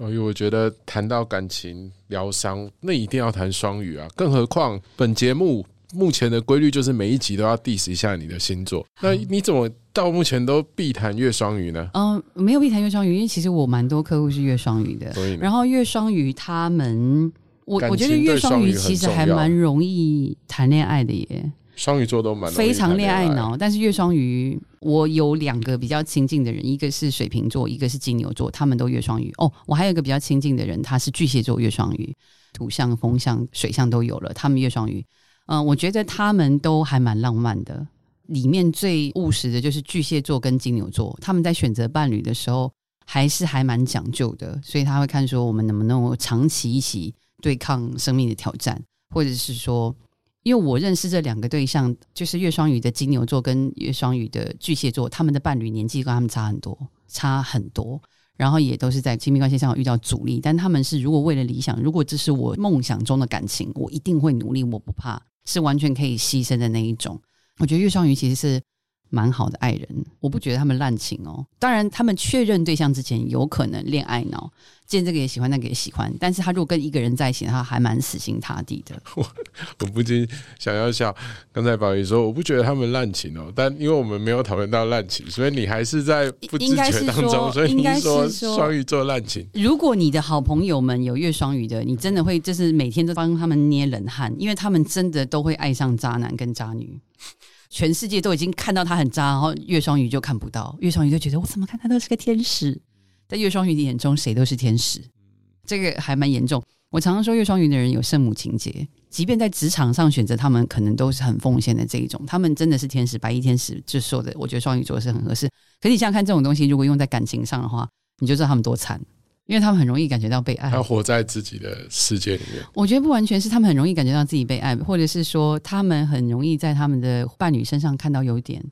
宝玉，我觉得谈到感情疗伤，那一定要谈双鱼啊！更何况本节目目前的规律就是每一集都要 diss 一下你的星座，那你怎么到目前都必谈月双鱼呢？嗯，没有必谈月双鱼，因为其实我蛮多客户是月双鱼的，所以然后月双鱼他们，我我觉得月双鱼其实还蛮容易谈恋爱的耶。双鱼座都蛮非常恋爱脑，但是月双鱼，我有两个比较亲近的人，一个是水瓶座，一个是金牛座，他们都月双鱼。哦，我还有一个比较亲近的人，他是巨蟹座月双鱼，土象、风象、水象都有了，他们月双鱼。嗯、我觉得他们都还蛮浪漫的。里面最务实的就是巨蟹座跟金牛座，他们在选择伴侣的时候还是还蛮讲究的，所以他会看说我们能不能长期一起对抗生命的挑战，或者是说因为我认识这两个对象，就是月双鱼的金牛座跟月双鱼的巨蟹座，他们的伴侣年纪跟他们差很多，差很多，然后也都是在亲密关系上遇到阻力，但他们是如果为了理想，如果这是我梦想中的感情，我一定会努力，我不怕，是完全可以牺牲的那一种。我觉得月双鱼其实是蛮好的爱人，我不觉得他们滥情哦。当然，他们确认对象之前有可能恋爱脑，见这个也喜欢，那个也喜欢，但是他如果跟一个人在一起，他还蛮死心塌地的。我我不禁想要笑。刚才宝仪说，我不觉得他们滥情哦，但因为我们没有讨论到滥情，所以你还是在不知觉当中，所以你说双鱼座滥情。如果你的好朋友们有月双鱼的，你真的会就是每天都帮他们捏冷汗，因为他们真的都会爱上渣男跟渣女。全世界都已经看到他很渣，然后月双鱼就看不到，月双鱼就觉得我怎么看他都是个天使，在月双鱼的眼中谁都是天使，这个还蛮严重。我常常说月双鱼的人有圣母情节，即便在职场上选择他们，可能都是很奉献的这一种，他们真的是天使，白衣天使就说的，我觉得双鱼座是很合适。可是你想想看，这种东西如果用在感情上的话，你就知道他们多惨，因为他们很容易感觉到被爱。他活在自己的世界里面，我觉得不完全是他们很容易感觉到自己被爱，或者是说他们很容易在他们的伴侣身上看到优点，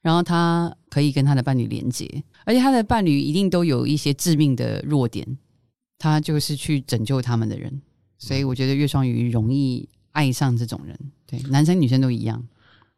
然后他可以跟他的伴侣连接，而且他的伴侣一定都有一些致命的弱点，他就是去拯救他们的人，所以我觉得月双鱼容易爱上这种人，对，男生女生都一样。